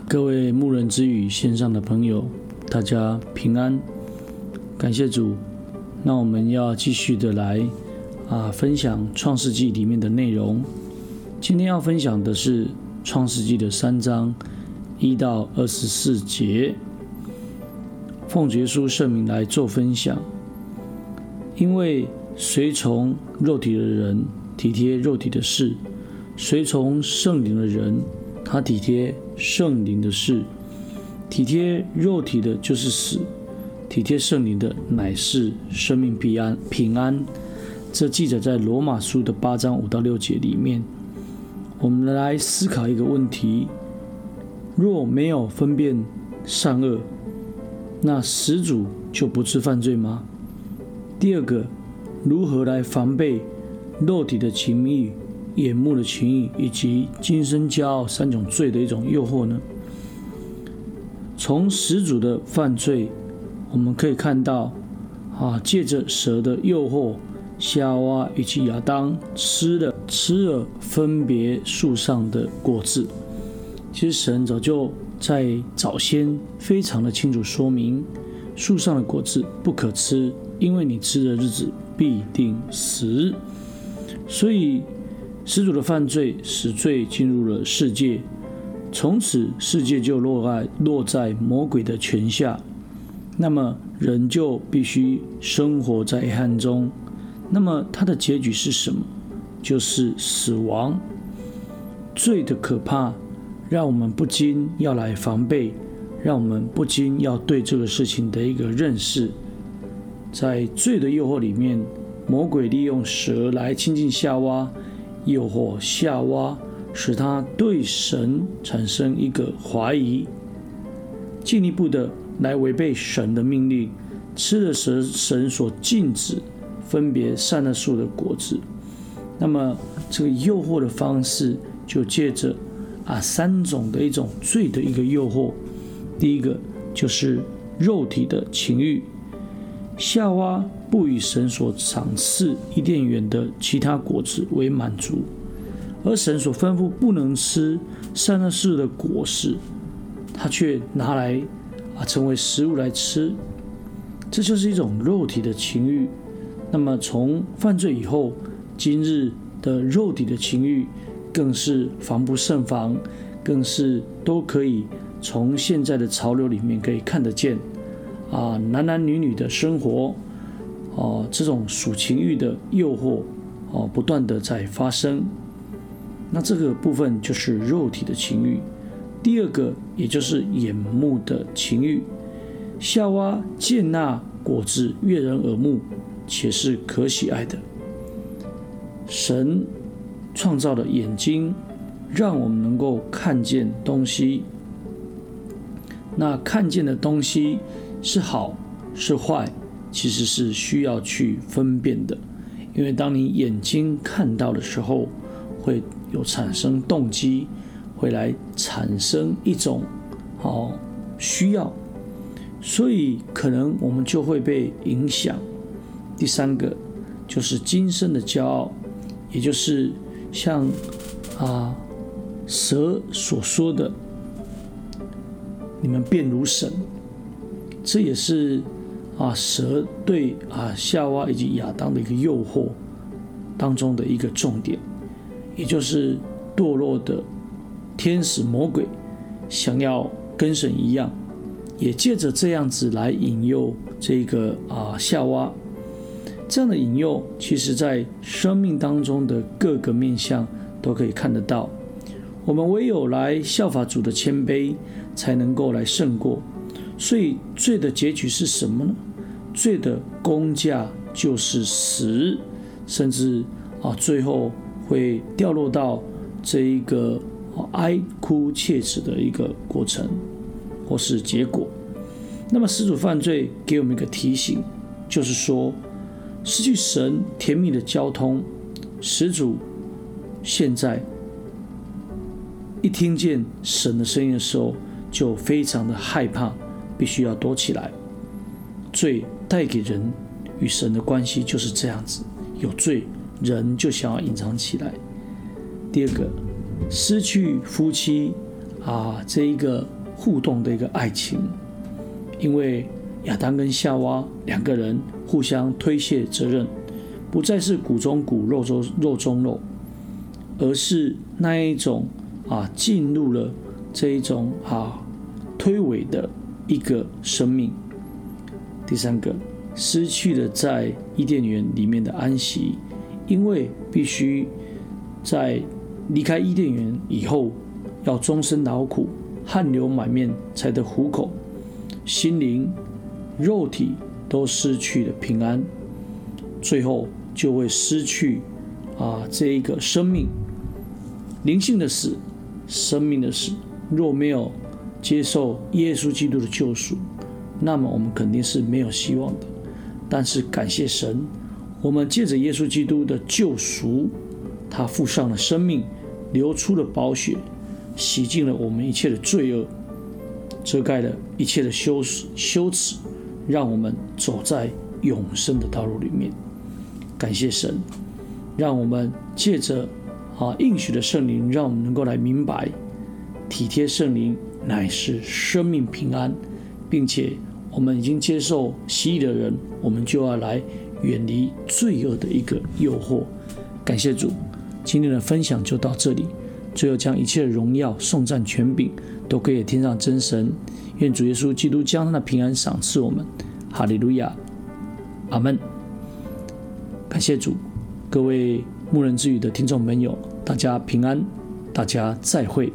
各位牧人之语线上的朋友，大家平安，感谢主。那我们要继续的来啊分享创世纪里面的内容。今天要分享的是创世纪的三章一到二十四节。奉耶稣圣名来做分享，因为随从肉体的人体贴肉体的事，随从圣灵的人，他体贴圣灵的事。体贴肉体的就是死，体贴圣灵的乃是生命平安平安。这记载在罗马书的八章五到六节里面。我们来思考一个问题：若没有分辨善恶，那始祖就不致犯罪吗？第二个，如何来防备肉体的情欲、眼目的情欲以及今生骄傲三种罪的一种诱惑呢？从始祖的犯罪，我们可以看到，啊，借着蛇的诱惑，夏娃以及亚当吃了吃了分别树上的果子。其实神早就。在早先非常的清楚说明，树上的果子不可吃，因为你吃的日子必定死。所以始祖的犯罪使罪进入了世界，从此世界就落在落在魔鬼的权下。那么人就必须生活在黑暗中。那么他的结局是什么？就是死亡。罪的可怕。让我们不禁要来防备，让我们不禁要对这个事情的一个认识。在罪的诱惑里面，魔鬼利用蛇来亲近夏娃，诱惑夏娃，使他对神产生一个怀疑，进一步的来违背神的命令，吃了蛇神所禁止分别善恶树的果子。那么这个诱惑的方式就借着。啊，三种的一种罪的一个诱惑，第一个就是肉体的情欲。夏娃不以神所赏赐伊甸园的其他果子为满足，而神所吩咐不能吃善恶树的果实，他却拿来啊成为食物来吃，这就是一种肉体的情欲。那么从犯罪以后，今日的肉体的情欲。更是防不胜防，更是都可以从现在的潮流里面可以看得见，啊，男男女女的生活，哦，这种属情欲的诱惑，哦，不断的在发生。那这个部分就是肉体的情欲。第二个，也就是眼目的情欲。夏娃见那果子悦人耳目，且是可喜爱的，神。创造的眼睛，让我们能够看见东西。那看见的东西是好是坏，其实是需要去分辨的。因为当你眼睛看到的时候，会有产生动机，会来产生一种哦需要，所以可能我们就会被影响。第三个就是今生的骄傲，也就是。像啊蛇所说的，你们便如神，这也是啊蛇对啊夏娃以及亚当的一个诱惑当中的一个重点，也就是堕落的天使魔鬼想要跟神一样，也借着这样子来引诱这个啊夏娃。这样的引诱，其实在生命当中的各个面向都可以看得到。我们唯有来效法主的谦卑，才能够来胜过。所以罪的结局是什么呢？罪的工价就是死，甚至啊，最后会掉落到这一个哀哭切齿的一个过程，或是结果。那么始祖犯罪给我们一个提醒，就是说。失去神甜蜜的交通，始祖现在一听见神的声音的时候，就非常的害怕，必须要躲起来。罪带给人与神的关系就是这样子，有罪人就想要隐藏起来。第二个，失去夫妻啊这一个互动的一个爱情，因为亚当跟夏娃两个人互相推卸责任，不再是骨中骨肉中肉中肉，而是那一种啊进入了这一种啊推诿的一个生命。第三个，失去了在伊甸园里面的安息，因为必须在离开伊甸园以后，要终身劳苦，汗流满面才得糊口，心灵、肉体都失去了平安，最后就会失去啊这一个生命，灵性的死，生命的死，若没有接受耶稣基督的救赎。那么我们肯定是没有希望的，但是感谢神，我们借着耶稣基督的救赎，他付上了生命，流出了宝血，洗净了我们一切的罪恶，遮盖了一切的羞耻羞耻，让我们走在永生的道路里面。感谢神，让我们借着啊应许的圣灵，让我们能够来明白，体贴圣灵乃是生命平安，并且。我们已经接受洗礼的人，我们就要来远离罪恶的一个诱惑。感谢主，今天的分享就到这里。最后，将一切荣耀、颂赞、权柄都归给天上真神。愿主耶稣基督将他的平安赏赐我们。哈利路亚，阿门。感谢主，各位牧人之语的听众朋友，大家平安，大家再会。